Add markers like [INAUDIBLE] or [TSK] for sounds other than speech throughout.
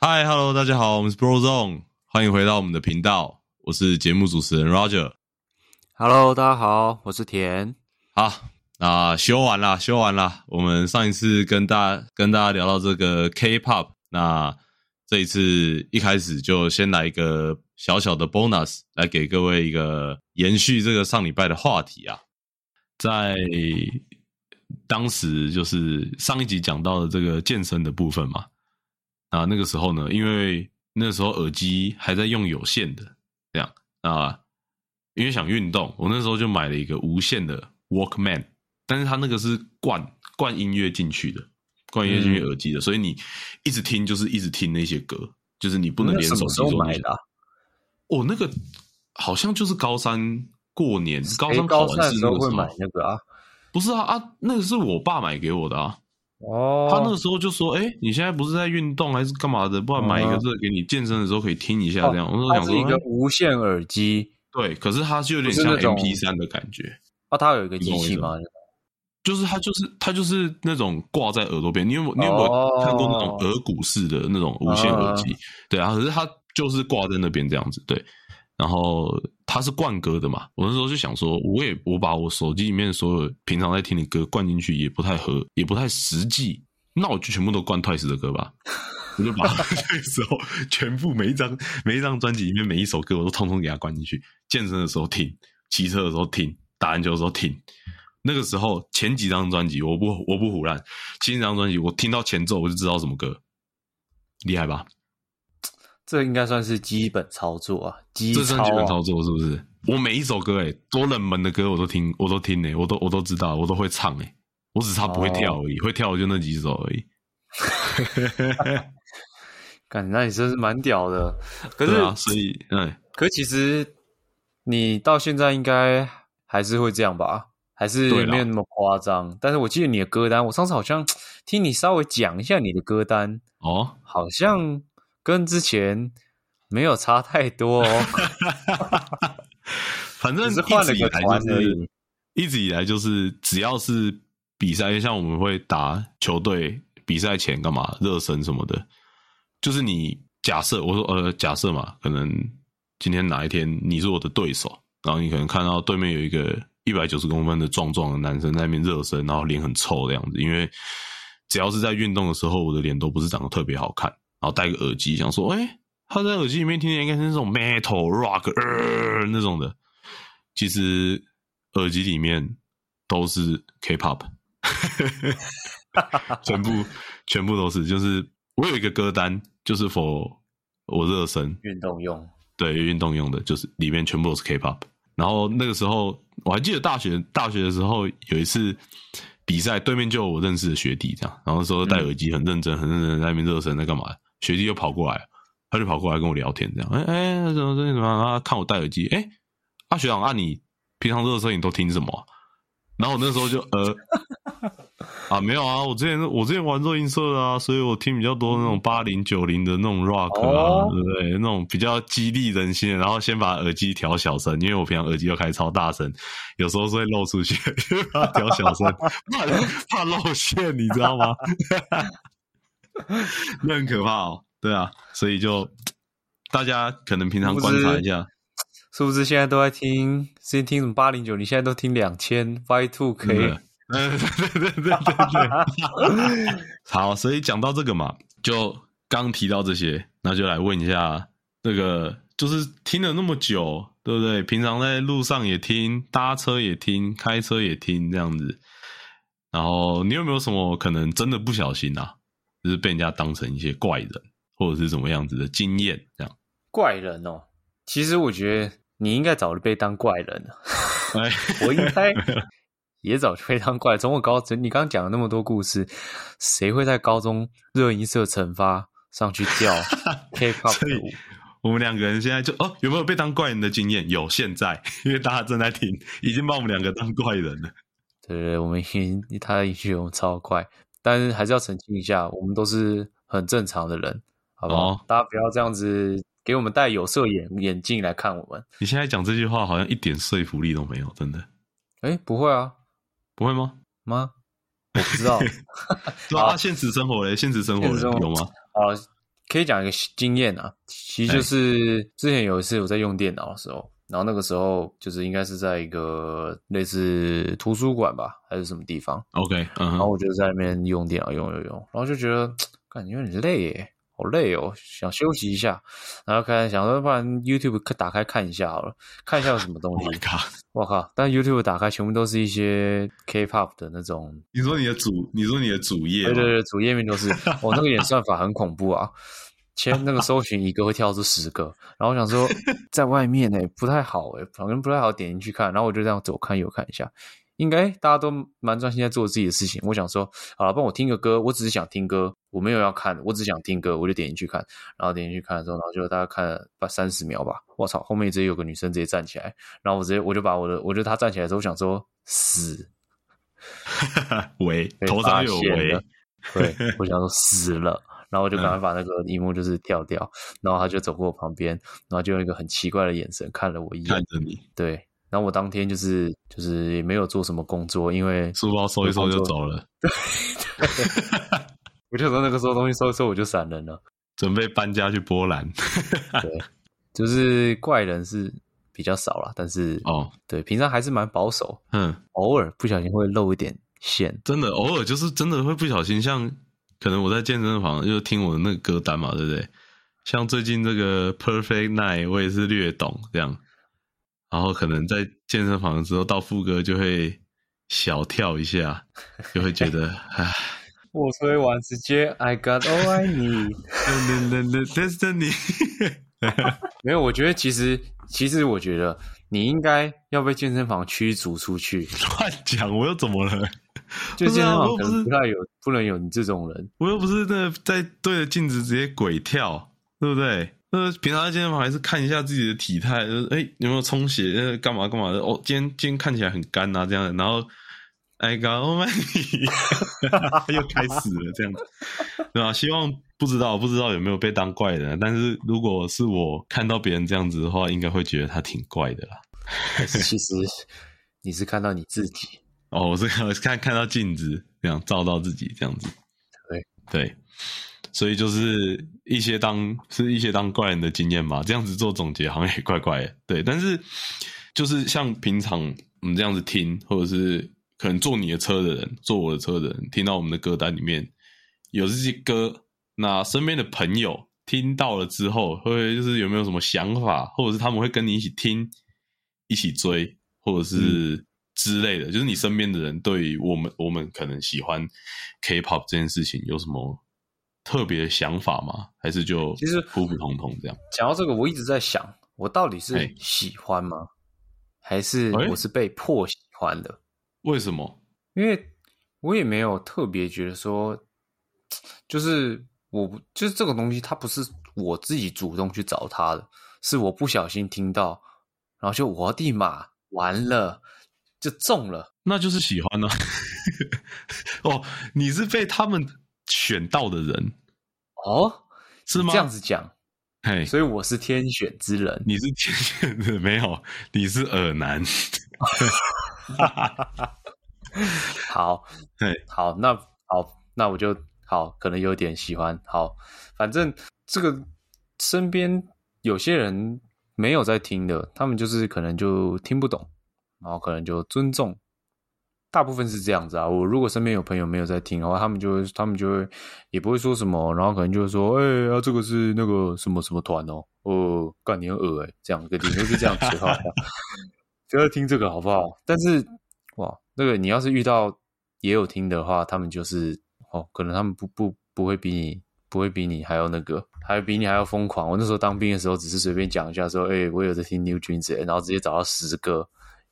嗨，Hello，大家好，我们是 Bro Zone，欢迎回到我们的频道，我是节目主持人 Roger。Hello，大家好，我是田。好，那修完啦，修完啦。我们上一次跟大家跟大家聊到这个 K-pop，那这一次一开始就先来一个小小的 bonus，来给各位一个延续这个上礼拜的话题啊。在当时就是上一集讲到的这个健身的部分嘛，啊，那个时候呢，因为那时候耳机还在用有线的，这样啊，因为想运动，我那时候就买了一个无线的 Walkman，但是它那个是灌灌音乐进去的，灌音乐进去耳机的，所以你一直听就是一直听那些歌，就是你不能连手机都买的啊？哦，那个好像就是高三过年，高三考完试时候会买那个啊？不是啊啊，那个是我爸买给我的啊。哦，他那个时候就说：“哎、你现在不是在运动还是干嘛的？不然买一个嗯这个给你健身的时候可以听一下，这样。我那时候它是一个无线耳机对，可是它就有点像 MP 三的感觉，啊，它有一个机器吗？就是它就是它就是那种挂在耳朵边。你有没有你有没有哦看过那种耳骨式的那种无线耳机？对啊，可是它就是挂在那边这样子，对。然后它是灌歌的嘛，我那时候就想说，我也我把我手机里面所有平常在听的歌灌进去，也不太合，也不太实际。那我就全部都灌 Twice 的歌吧，我就把 [LAUGHS] 那时候全部每一张每一张专辑里面每一首歌，我都通通给它灌进去。健身的时候听，骑车的时候听，打篮球的时候听。那个时候前几张专辑我不我不胡乱，前几张专辑我听到前奏我就知道什么歌，厉害吧？这应该算是基本操作啊，基这算基本操作是不是？我每一首歌诶，多冷门的歌我都听，我都听诶，我都我都知道，我都会唱诶。我只差不会跳而已，会跳的就那几首而已。[LAUGHS] 感那你真是蛮屌的。可是啊，所以嗯，可其实你到现在应该还是会这样吧？还是没有那么夸张。但是我记得你的歌单，我上次好像 [TSK] 听你稍微讲一下你的歌单，哦，好像跟之前没有差太多哦。[LAUGHS] 反正只是换了个团而已一直以来就是只要是比赛，像我们会打球队比赛前干嘛热身什么的，就是你假设我说呃假设嘛，可能今天哪一天你是我的对手，然后你可能看到对面有一个一百九十公分的壮壮的男生在那边热身，然后脸很臭的样子，因为只要是在运动的时候，我的脸都不是长得特别好看，然后戴个耳机，想说，哎、他在耳机里面听的应该是那种 metal rock 呃那种的，其实耳机里面都是 K-pop，[LAUGHS] 全部全部都是，就是我有一个歌单，就是 for 我热身。运动用，对运动用的，就是里面全部都是 K-pop。然后那个时候我还记得大学大学的时候有一次比赛，对面就有我认识的学弟这样，然后那时候戴耳机很认真很认真在那边热身在干嘛？学弟又跑过来，他就跑过来跟我聊天这样，哎哎怎么怎么怎么样？然后他看我戴耳机，哎，啊学长啊你平常热身你都听什么啊、然后我那时候就呃 [LAUGHS] 啊没有啊，我之前我之前玩热音社的啊，所以我听比较多那种八零九零的那种 rock 啊，哦对不对？那种比较激励人心的。然后先把耳机调小声，因为我平常耳机又开超大声，有时候是会漏出去，[LAUGHS] 就把它调小声，怕怕露馅，你知道吗？[LAUGHS] 那很可怕哦。对啊，所以就大家可能平常观察一下。是不是现在都在听？之前听什么八零九，你现在都听两千 Y two 对 K，嗯，对对对对对对。[LAUGHS] 好，所以讲到这个嘛，就刚提到这些，那就来问一下，这个就是听了那么久，对不对？平常在路上也听，搭车也听，开车也听，这样子。然后你有没有什么可能真的不小心啊，就是被人家当成一些怪人，或者是什么样子的经验？这样，怪人哦。其实我觉得你应该早就被当怪人了，[LAUGHS] 哎，我应该 [LAUGHS] 也早就被当怪人。从我高中，你刚刚讲了那么多故事，谁会在高中热音社惩罚上去跳 [LAUGHS] K-pop 所以？我们两个人现在就哦，有没有被当怪人的经验？有，现在因为大家正在听，已经把我们两个当怪人了。对对对，我们已经他的音乐我们超快，但是还是要澄清一下，我们都是很正常的人，好不好？哦大家不要这样子给我们戴有色眼眼镜来看我们。你现在讲这句话好像一点说服力都没有，真的哎，不会啊，不会吗？吗？我不知道。[LAUGHS] 对啊，现实生活嘞，现实生活嘞现实生活有吗？啊，可以讲一个经验啊，其实就是之前有一次我在用电脑的时候，然后那个时候就是应该是在一个类似图书馆吧，还是什么地方，OK，然后我就在那边用电脑用用用，然后就觉得感觉有点累耶，好累哦，想休息一下，然后开始想说，不然 YouTube 打开看一下好了，看一下有什么东 [LAUGHS] Oh 西！我靠！但 YouTube 打开全部都是一些 K-pop 的那种，你说你的主，你说你的主页吗，对对对，主页面都是，我、那个演算法很恐怖啊！前那个搜寻一个会跳出十个，然后我想说 [LAUGHS] 在外面呢、不太好哎、反正不太好点进去看，然后我就这样左看右看一下，应该大家都蛮专心在做自己的事情。我想说，好了，帮我听个歌，我只是想听歌，我没有要看，我只想听歌，我就点进去看，然后点进去看的时候，然后就大概看了把三十秒吧，我操，后面直接有个女生直接站起来，然后我直接我就把我的，我觉得她站起来之后，我想说死，[LAUGHS] 围被头上有围对，我想说死了，然后我就赶快把那个荧幕就是跳掉，然后他就走过我旁边，然后就用一个很奇怪的眼神看了我一眼，看着你，对，然后我当天就是就是也没有做什么工作，因为书包收一收就走了，对 [LAUGHS] 我就说那个时候东西收一收我就闪人了，准备搬家去波兰。对，就是怪人是比较少了，但是哦，对，平常还是蛮保守，嗯，偶尔不小心会露一点馅，真的偶尔就是真的会不小心，像可能我在健身房就听我的那个歌单嘛，对不对？像最近这个 Perfect Night，我也是略懂这样，然后可能在健身房的时候到副歌就会小跳一下，就会觉得 [LAUGHS] 唉。我吹完直接 I got all I need。Destiny，[LAUGHS] 没有，我觉得其实其实我觉得你应该要被健身房驱逐出去。[LAUGHS] 乱讲，我又怎么了？就健身房可能不太有，不能有你这种人。我又不是那在对着镜子直接鬼跳，对不对？那平常在健身房还是看一下自己的体态，就是哎有没有充血，呃干嘛干嘛的。哦，今天今天看起来很干啊，这样的，然后哎刚 Oh my，又开始了这样子，对吧？希望不知道不知道有没有被当怪人，但是如果是我看到别人这样子的话，应该会觉得他挺怪的啦。[LAUGHS] 其实你是看到你自己。哦，我是 [LAUGHS] 看看看到镜子，这样照到自己这样子。对对，所以就是一些当是一些当怪人的经验嘛，这样子做总结好像也怪怪的。对，但是就是像平常我们这样子听，或者是可能坐你的车的人，坐我的车的人，听到我们的歌单里面有这些歌，那身边的朋友听到了之后，会就是有没有什么想法，或者是他们会跟你一起听、一起追，或者是之类的，就是你身边的人对于我们我们可能喜欢 K-pop 这件事情有什么特别的想法吗？还是就其实普普通通这样？讲到这个，我一直在想，我到底是哎喜欢吗？还是哎我是被迫喜欢的？为什么？因为我也没有特别觉得说，就是我不就是这个东西，它不是我自己主动去找它的，是我不小心听到，然后就我的妈，完了就中了。那就是喜欢呢、[LAUGHS] 哦，你是被他们选到的人哦，是吗？这样子讲，嘿，所以我是天选之人。你是天选的 [LAUGHS] 没有？你是耳男。[LAUGHS] 好，嘿，好，那好，那我就好，可能有点喜欢。好，反正这个身边有些人没有在听的，他们就是可能就听不懂，然后可能就尊重。大部分是这样子啊。我如果身边有朋友没有在听的话，他们就会，他们就会也不会说什么，然后可能就会说，哎、啊，这个是那个什么什么团哦，哦，干你很恶哎，这样个顶多是这样子话，[LAUGHS] 不要听这个好不好？但是哇，那个你要是遇到也有听的话，他们就是哦，可能他们不不不会比你不会比你还要那个，还比你还要疯狂。我那时候当兵的时候，只是随便讲一下说，哎、我有在听 New Jeans，欸然后直接找到十个，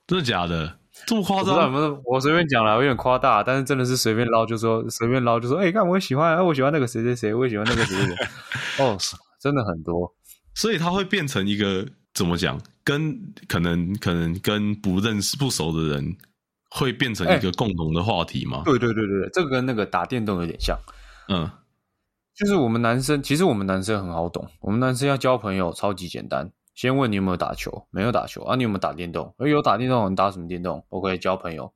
真的假的？这么夸张？我随便讲了，有点夸大，但是真的是随便捞，就说 [LAUGHS] 随便捞，就说，哎、看我也喜欢，哎、我喜欢那个谁谁谁，我也喜欢那个谁谁谁，[LAUGHS] 哦，真的很多，所以它会变成一个怎么讲？跟可能可能跟不认识不熟的人会变成一个共同的话题吗？对对对对对，这个跟那个打电动有点像。嗯，就是我们男生，其实我们男生很好懂，我们男生要交朋友超级简单，先问你有没有打球，没有打球啊，你有没有打电动？哎，有打电动，你打什么电动？OK，交朋友。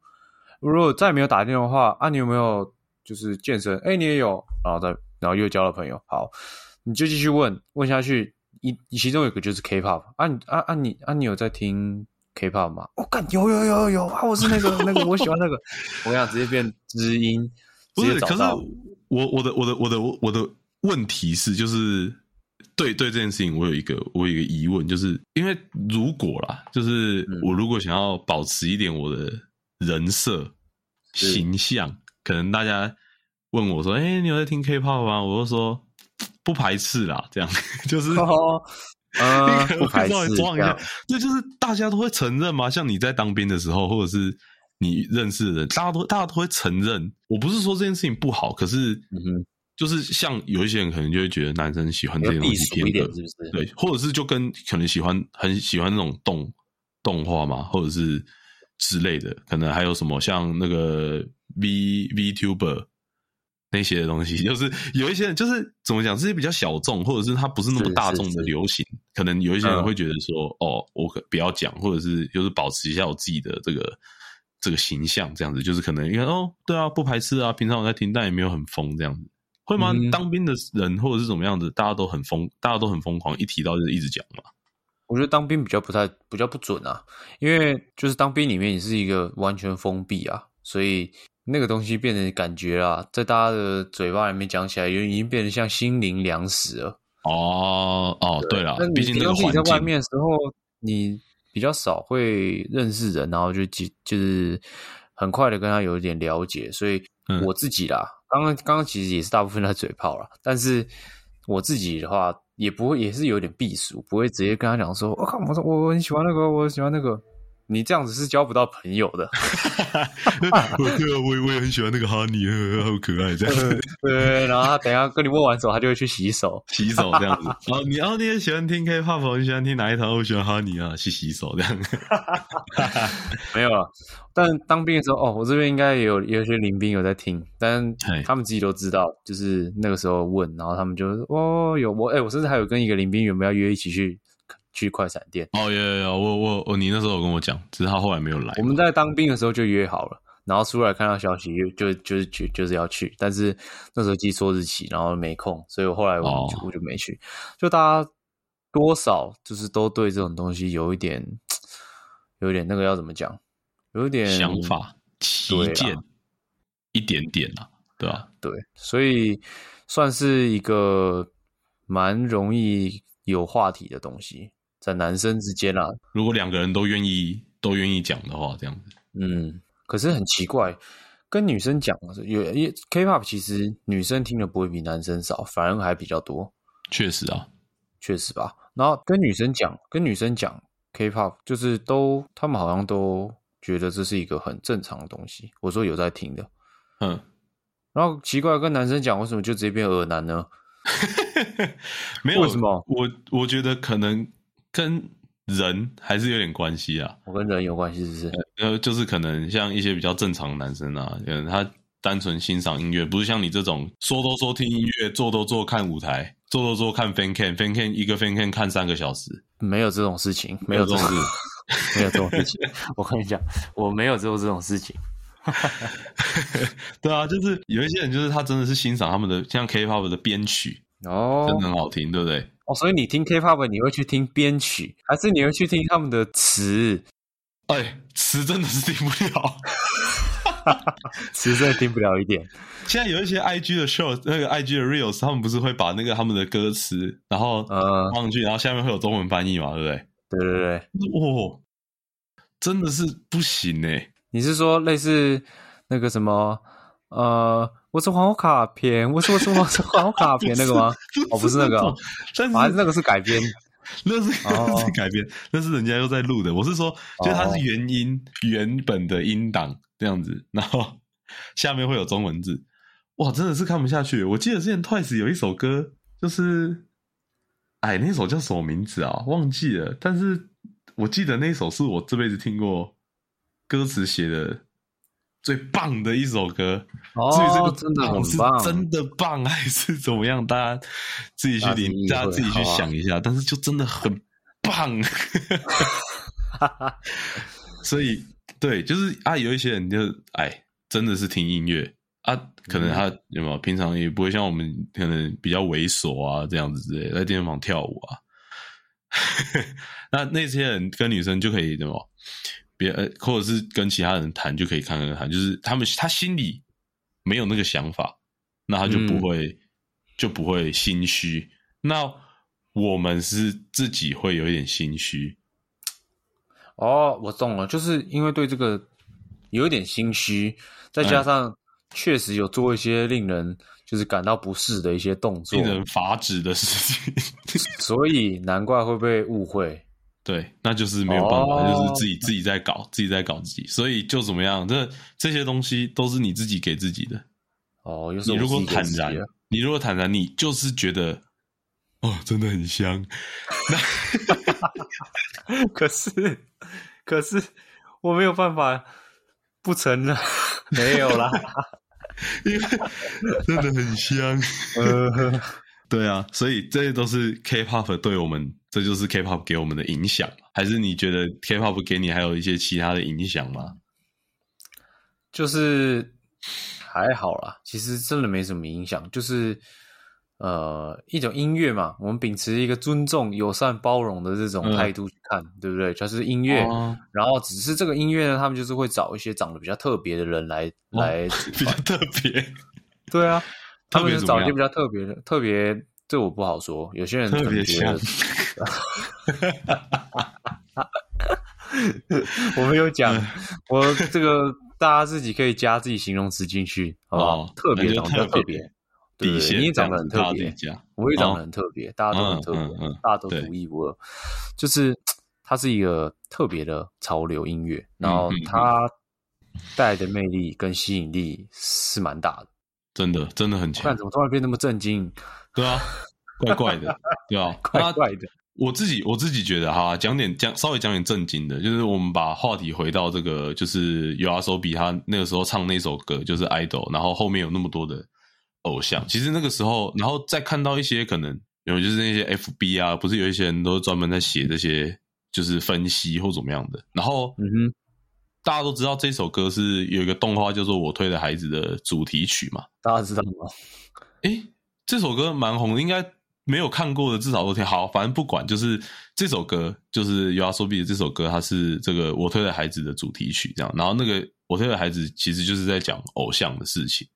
如果再没有打电动的话，啊，你有没有就是健身？哎，你也有，然后再然后又交了朋友。好，你就继续问问下去，一其中有一个就是 K-pop 啊你啊啊你啊你有在听 K-pop 吗？我、干有有有有有啊！我是那个 [LAUGHS] 那个我喜欢那个，我想直接变知音，不是，可是直接找到我我的我的我的我的问题是，就是对对这件事情，我有一个我有一个疑问，就是因为如果啦，就是嗯我如果想要保持一点我的人设形象，可能大家问我说：“哎、你有在听 K-pop 吗？”我就说不排斥啦，这样 [LAUGHS] 就是。哦，呃，[LAUGHS] 可能不排斥会稍微装一下，这就是大家都会承认嘛。像你在当兵的时候，或者是你认识的人，大家都大家都会承认。我不是说这件事情不好，可是嗯哼，就是像有一些人可能就会觉得男生喜欢这要些东避俗一点西偏恶，是不是？对，或者是就跟可能喜欢很喜欢那种动动画嘛，或者是之类的，可能还有什么像那个 V VTuber 那些的东西，[LAUGHS] 就是有一些人就是怎么讲，这些比较小众，或者是他不是那么大众的是是流行，可能有一些人嗯会觉得说，哦，我可不要讲，或者是就是保持一下我自己的这个这个形象，这样子，就是可能你看哦，对啊，不排斥啊，平常我在听，但也没有很疯这样子。会吗？嗯当兵的人或者是怎么样子，大家都很疯，大家都很疯狂，一提到就是一直讲嘛。我觉得当兵比较不太比较不准啊，因为就是当兵里面也是一个完全封闭啊，所以那个东西变成感觉啊，在大家的嘴巴里面讲起来，就已经变得像心灵粮食了。哦哦，对了那，毕竟平那个环常自己在外，面的时候，你比较少会认识人，然后就就就是很快的跟他有一点了解，所以嗯我自己啦，刚刚刚刚其实也是大部分在嘴炮了，但是我自己的话也不会，也是有点避俗，不会直接跟他讲说，我、靠，我说我很喜欢那个，我喜欢那个，你这样子是交不到朋友的。[LAUGHS] 我对啊，我也我也很喜欢那个哈尼，好可爱，这样子对，然后他等一下跟你握完手，他就会去洗手。洗手这样子。然后你，然后你也喜欢听 K-pop，你喜欢听哪一团？我喜欢哈尼啊，去洗手这样。没有啊，但当兵的时候，哦，我这边应该也有也有些临兵有在听，但他们自己都知道，就是那个时候问，然后他们就哦有我哎、我甚至还有跟一个临兵原本要约一起去去快闪店，哦，有有有，我我我，你那时候有跟我讲，只是他后来没有来我。们在当兵的时候就约好了，然后出来看到消息就就就是就就是要去，但是那时候记错日期，然后没空，所以我后来我就、哦我就没去。就大家多少就是都对这种东西有一点有一点那个要怎么讲，有一点想法、旗舰一点点啊，对吧？对，所以算是一个蛮容易有话题的东西，在男生之间啊，如果两个人都愿意都愿意讲的话，这样子。嗯，可是很奇怪，跟女生讲有也 K-pop 其实女生听的不会比男生少，反而还比较多，确实啊，确实吧。然后跟女生讲，跟女生讲 K-pop，就是都他们好像都觉得这是一个很正常的东西。我说有在听的，嗯，然后奇怪跟男生讲，为什么就直接变耳男呢？没 [LAUGHS] 有为什么我我觉得可能跟人还是有点关系啊。我跟人有关系是不是？呃，就是可能像一些比较正常的男生啊，可能他单纯欣赏音乐，不是像你这种说都说听音乐，做都做看舞台，做都做看 fan can，fan can 一个 fan can 看三个小时，没有这种事情，没有这种事。没有这种事情。[LAUGHS] 我跟你讲，我没有做这种事情。[LAUGHS] 对啊，就是有一些人，就是他真的是欣赏他们的像 K-pop 的编曲，哦真的很好听，对不对？哦，所以你听 K-pop 你会去听编曲，还是你会去听他们的词？哎，词真的是听不了。[LAUGHS] 词真的听不了一点。现在有一些 IG 的 show，那个 IG 的 reels，他们不是会把那个他们的歌词，然后呃，放上去，然后下面会有中文翻译嘛，对不对？对对对，哇，真的是不行哎！你是说类似那个什么？呃，我是黄卡片，我是我是我是黄卡 [LAUGHS] 片那个吗？哦，不是那个哦，但是啊，那个是改编。[LAUGHS] 那是哦那是改编，那是人家又在录的。我是说，就是它是原音原本的音档这样子，然后下面会有中文字。哇，真的是看不下去。我记得之前 Twice 有一首歌，就是哎，那首叫什么名字啊？忘记了。但是我记得那首是我这辈子听过歌词写的最棒的一首歌。至于这个，哦真的很是棒，真的棒还是怎么样？大家自己去领，大家自己去想一下。但是就真的很棒，[LAUGHS] 所以对，就是啊，有一些人就哎，真的是听音乐，啊，可能他有没有平常也不会像我们可能比较猥琐啊这样子之类，在健身房跳舞啊。[LAUGHS] 那那些人跟女生就可以怎么别呃，或者是跟其他人谈就可以看看谈，就是他们他心里没有那个想法，那他就不会、就不会心虚。那我们是自己会有一点心虚，哦，我懂了，就是因为对这个有一点心虚，再加上确实有做一些令人就是感到不适的一些动作令，人发指的事情。所以难怪会被误会。对，那就是没有办法，哦就是自己自己在搞，自己在搞自己。所以就怎么样，这这些东西都是你自己给自己的。哦，你如果坦然你如果坦然，你就是觉得哦，真的很香。[LAUGHS] 可是可是我没有办法不承认，[LAUGHS] 没有啦。[LAUGHS] 因为真的很香。呃，对啊，所以这些都是 K-pop 对我们，这就是 K-pop 给我们的影响嘛？还是你觉得 K-pop 给你还有一些其他的影响吗？就是还好啦，其实真的没什么影响，就是呃一种音乐嘛，我们秉持一个尊重、友善、包容的这种嗯态度去看，对不对？就是音乐，哦然后只是这个音乐呢，他们就是会找一些长得比较特别的人来、哦来比较特别，对啊，他特别怎么样们就找一些比较特别的，特别这我不好说，有些人特别觉。[LAUGHS] 我没有讲，嗯 [LAUGHS] 我这个大家自己可以加自己形容词进去，好不好？哦特别长得特特别别，对你也长得很特别我也长哦得很特别，大家都很特别嗯嗯嗯，大家都独一无二。就是它是一个特别的潮流音乐，然后它带来的魅力跟吸引力是蛮大的。真的真的很强。看，怎么突然变那么震惊？对啊，怪怪的，[LAUGHS] 对啊，怪怪的。我自己我自己觉得哈，讲点讲稍微讲点正经的，就是我们把话题回到这个，就是有阿手比他那个时候唱那首歌，就是 idol，然后后面有那么多的偶像，其实那个时候，然后再看到一些可能有就是那些 FB 啊，不是有一些人都专门在写这些就是分析或怎么样的，然后嗯哼，大家都知道这首歌是有一个动画叫做《我推的孩子》的主题曲嘛，大家知道吗？诶，这首歌蛮红的，应该没有看过的至少都听。好，反正不管，就是这首歌，就是有阿说比的这首歌，它是这个我推的孩子的主题曲，这样。然后那个我推的孩子其实就是在讲偶像的事情，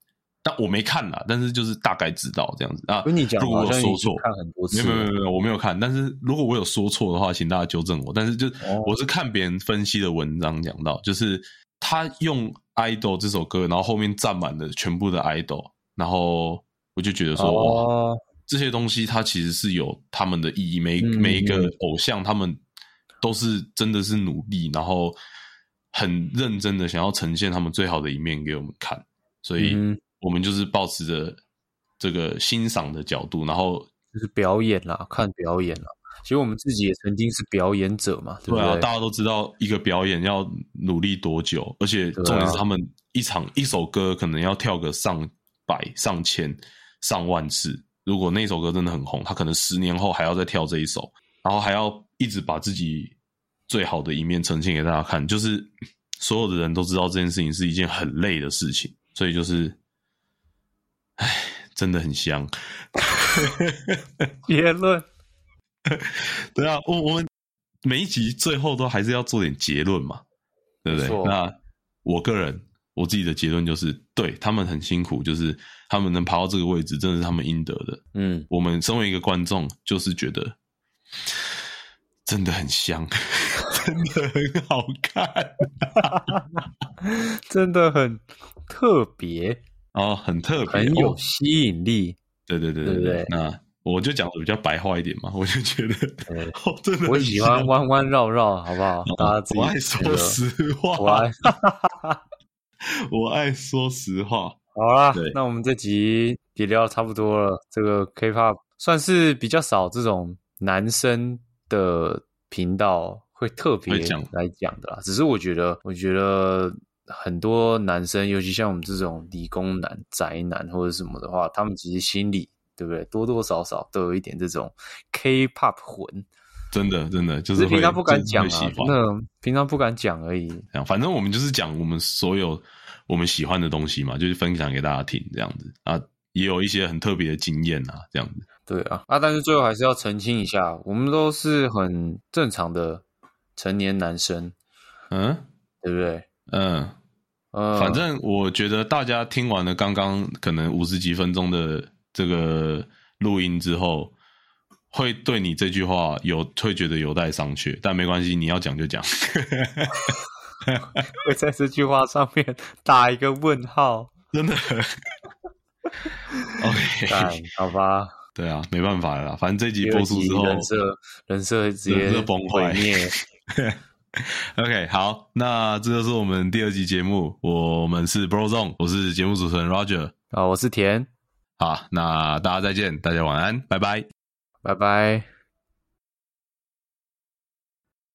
但我没看啦，但是就是大概知道这样子啊。跟你讲，如果我说错，看很多次，没有没有没有没有，我没有看。但是如果我有说错的话，请大家纠正我。但是就、哦我是看别人分析的文章讲到，就是他用《idol》这首歌，然后后面占满了全部的 idol，然后我就觉得说，哇，哦，这些东西它其实是有他们的意义，每嗯每一个偶像他们都是真的是努力，然后很认真的想要呈现他们最好的一面给我们看，所以嗯我们就是保持着这个欣赏的角度，然后就是表演啦，看表演啦。其实我们自己也曾经是表演者嘛，对不对啊，大家都知道一个表演要努力多久，而且重点是他们一场一首歌可能要跳个上百、上千、上万次。如果那首歌真的很红，他可能十年后还要再跳这一首，然后还要一直把自己最好的一面呈现给大家看。就是所有的人都知道这件事情是一件很累的事情，所以就是，唉，真的很香。结论。[LAUGHS] 对啊，我我们每一集最后都还是要做点结论嘛，对不对？那我个人我自己的结论就是，对他们很辛苦，就是他们能爬到这个位置，真的是他们应得的。嗯，我们身为一个观众，就是觉得真的很香，[LAUGHS] 真的很好看，[LAUGHS] 真的很特别，哦，很特别，很有哦吸引力。对对对对不对那我就讲的比较白话一点嘛，我就觉得，[LAUGHS] 哦，真的我喜欢弯弯绕绕，好不好？大家我爱说实话，我爱。[LAUGHS] 我爱说实话。好啦，那我们这集也聊得差不多了。这个 K-pop 算是比较少这种男生的频道会特别来讲的啦。只是我觉得，我觉得很多男生，尤其像我们这种理工男、宅男或者什么的话，他们其实心里对不对，多多少少都有一点这种 K-pop 魂，真的，真的就是平常不敢讲啊那平常不敢讲而已。反正我们就是讲我们所有我们喜欢的东西嘛，就是分享给大家听这样子啊，也有一些很特别的经验啊，这样子。对啊，啊，但是最后还是要澄清一下，我们都是很正常的成年男生，嗯对不对？嗯，呃，反正我觉得大家听完了刚刚可能五十几分钟的这个录音之后，会对你这句话有会觉得有待商榷，但没关系，你要讲就讲。[LAUGHS] 会在这句话上面打一个问号。真的。[LAUGHS] OK，好吧，对啊，没办法了啦，反正这集播出之后，人设人设直接崩坏毁灭。[LAUGHS] [LAUGHS] OK，好，那这就是我们第二集节目，我们是 Bro Zone，我是节目主持人 Roger，啊，我是田，好，那大家再见，大家晚安，拜拜。拜拜。